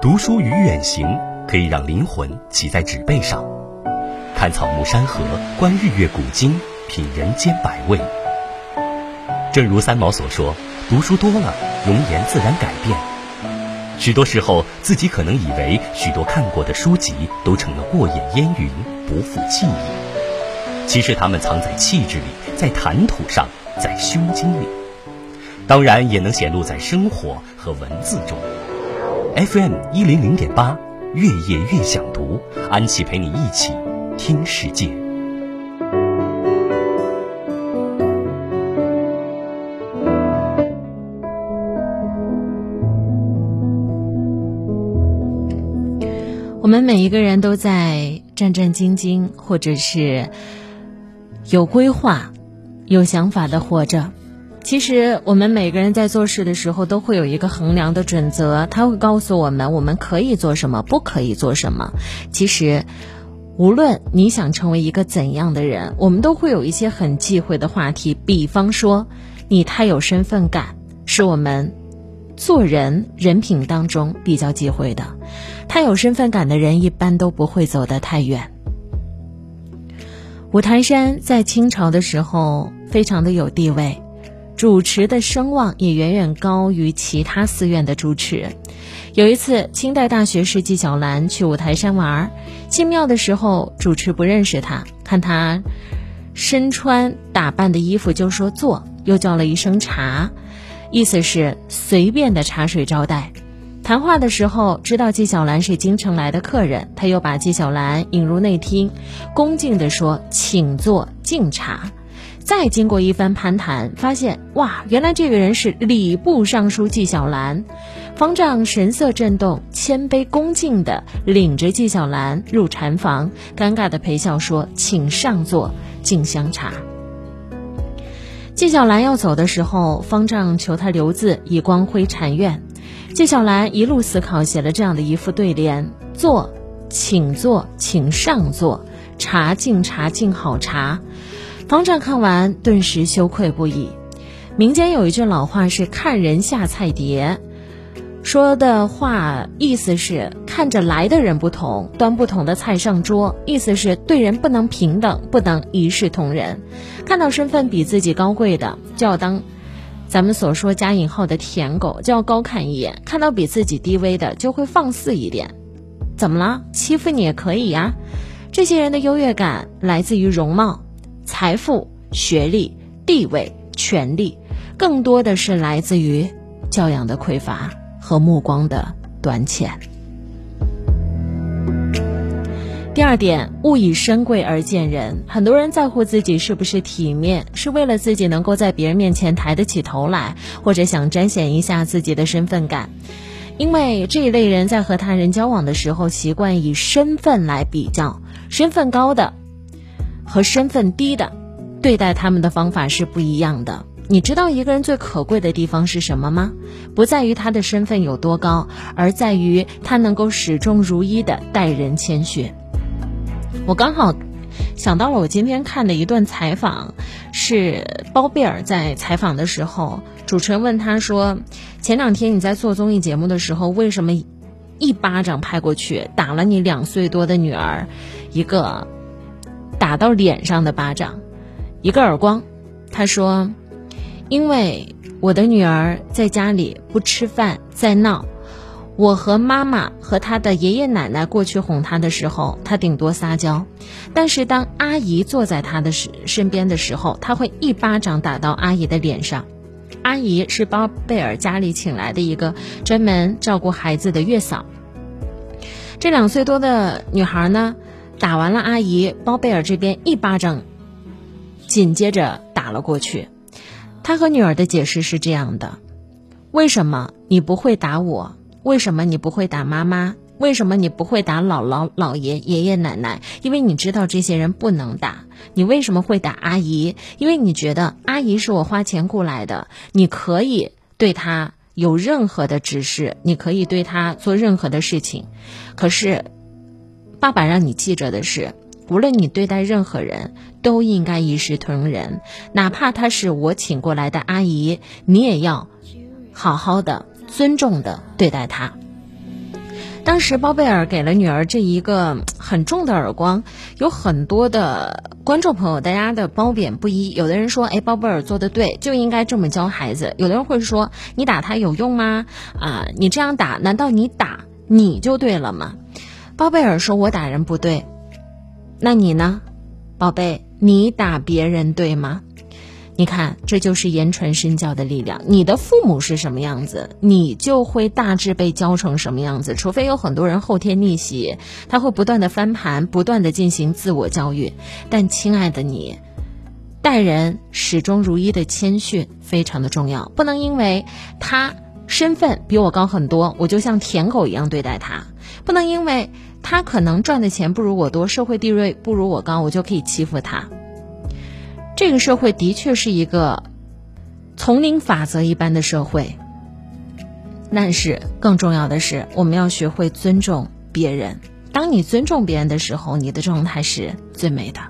读书与远行可以让灵魂骑在纸背上，看草木山河，观日月古今，品人间百味。正如三毛所说：“读书多了，容颜自然改变。”许多时候，自己可能以为许多看过的书籍都成了过眼烟云，不复记忆。其实，它们藏在气质里，在谈吐上，在胸襟里。当然，也能显露在生活和文字中。FM 一零零点八，越夜越想读，安琪陪你一起听世界。我们每一个人都在战战兢兢，或者是有规划、有想法的活着。其实，我们每个人在做事的时候都会有一个衡量的准则，他会告诉我们我们可以做什么，不可以做什么。其实，无论你想成为一个怎样的人，我们都会有一些很忌讳的话题。比方说，你太有身份感，是我们做人人品当中比较忌讳的。太有身份感的人，一般都不会走得太远。五台山在清朝的时候非常的有地位。主持的声望也远远高于其他寺院的主持。有一次，清代大学士纪晓岚去五台山玩，进庙的时候，主持不认识他，看他身穿打扮的衣服就说坐，又叫了一声茶，意思是随便的茶水招待。谈话的时候，知道纪晓岚是京城来的客人，他又把纪晓岚引入内厅，恭敬地说：“请坐，敬茶。”再经过一番攀谈，发现哇，原来这个人是礼部尚书纪晓岚。方丈神色震动，谦卑恭敬地领着纪晓岚入禅房，尴尬地陪笑说：“请上座，敬香茶。”纪晓岚要走的时候，方丈求他留字，以光辉禅院。纪晓岚一路思考，写了这样的一副对联：坐，请坐，请上座；茶敬茶敬好茶。方丈看完，顿时羞愧不已。民间有一句老话是“看人下菜碟”，说的话意思是看着来的人不同，端不同的菜上桌，意思是对人不能平等，不能一视同仁。看到身份比自己高贵的，就要当咱们所说加引号的舔狗，就要高看一眼；看到比自己低微的，就会放肆一点。怎么了？欺负你也可以呀。这些人的优越感来自于容貌。财富、学历、地位、权力，更多的是来自于教养的匮乏和目光的短浅。第二点，勿以身贵而贱人。很多人在乎自己是不是体面，是为了自己能够在别人面前抬得起头来，或者想彰显一下自己的身份感。因为这一类人在和他人交往的时候，习惯以身份来比较，身份高的。和身份低的对待他们的方法是不一样的。你知道一个人最可贵的地方是什么吗？不在于他的身份有多高，而在于他能够始终如一的待人谦逊。我刚好想到了我今天看的一段采访，是包贝尔在采访的时候，主持人问他说：“前两天你在做综艺节目的时候，为什么一巴掌拍过去打了你两岁多的女儿一个？”打到脸上的巴掌，一个耳光。他说：“因为我的女儿在家里不吃饭，在闹。我和妈妈和她的爷爷奶奶过去哄她的时候，她顶多撒娇；但是当阿姨坐在她的身身边的时候，她会一巴掌打到阿姨的脸上。阿姨是包贝尔家里请来的一个专门照顾孩子的月嫂。这两岁多的女孩呢？”打完了，阿姨包贝尔这边一巴掌，紧接着打了过去。他和女儿的解释是这样的：为什么你不会打我？为什么你不会打妈妈？为什么你不会打姥姥、姥爷、爷爷奶奶？因为你知道这些人不能打。你为什么会打阿姨？因为你觉得阿姨是我花钱雇来的，你可以对她有任何的指示，你可以对她做任何的事情。可是。爸爸让你记着的是，无论你对待任何人，都应该一视同仁，哪怕她是我请过来的阿姨，你也要好好的、尊重的对待她。当时包贝尔给了女儿这一个很重的耳光，有很多的观众朋友，大家的褒贬不一。有的人说，哎，包贝尔做的对，就应该这么教孩子；有的人会说，你打他有用吗？啊，你这样打，难道你打你就对了吗？包贝尔说，我打人不对，那你呢，宝贝，你打别人对吗？你看，这就是言传身教的力量。你的父母是什么样子，你就会大致被教成什么样子。除非有很多人后天逆袭，他会不断的翻盘，不断的进行自我教育。但亲爱的你，待人始终如一的谦逊非常的重要，不能因为他身份比我高很多，我就像舔狗一样对待他；不能因为他可能赚的钱不如我多，社会地位不如我高，我就可以欺负他。这个社会的确是一个丛林法则一般的社会，但是更重要的是，我们要学会尊重别人。当你尊重别人的时候，你的状态是最美的。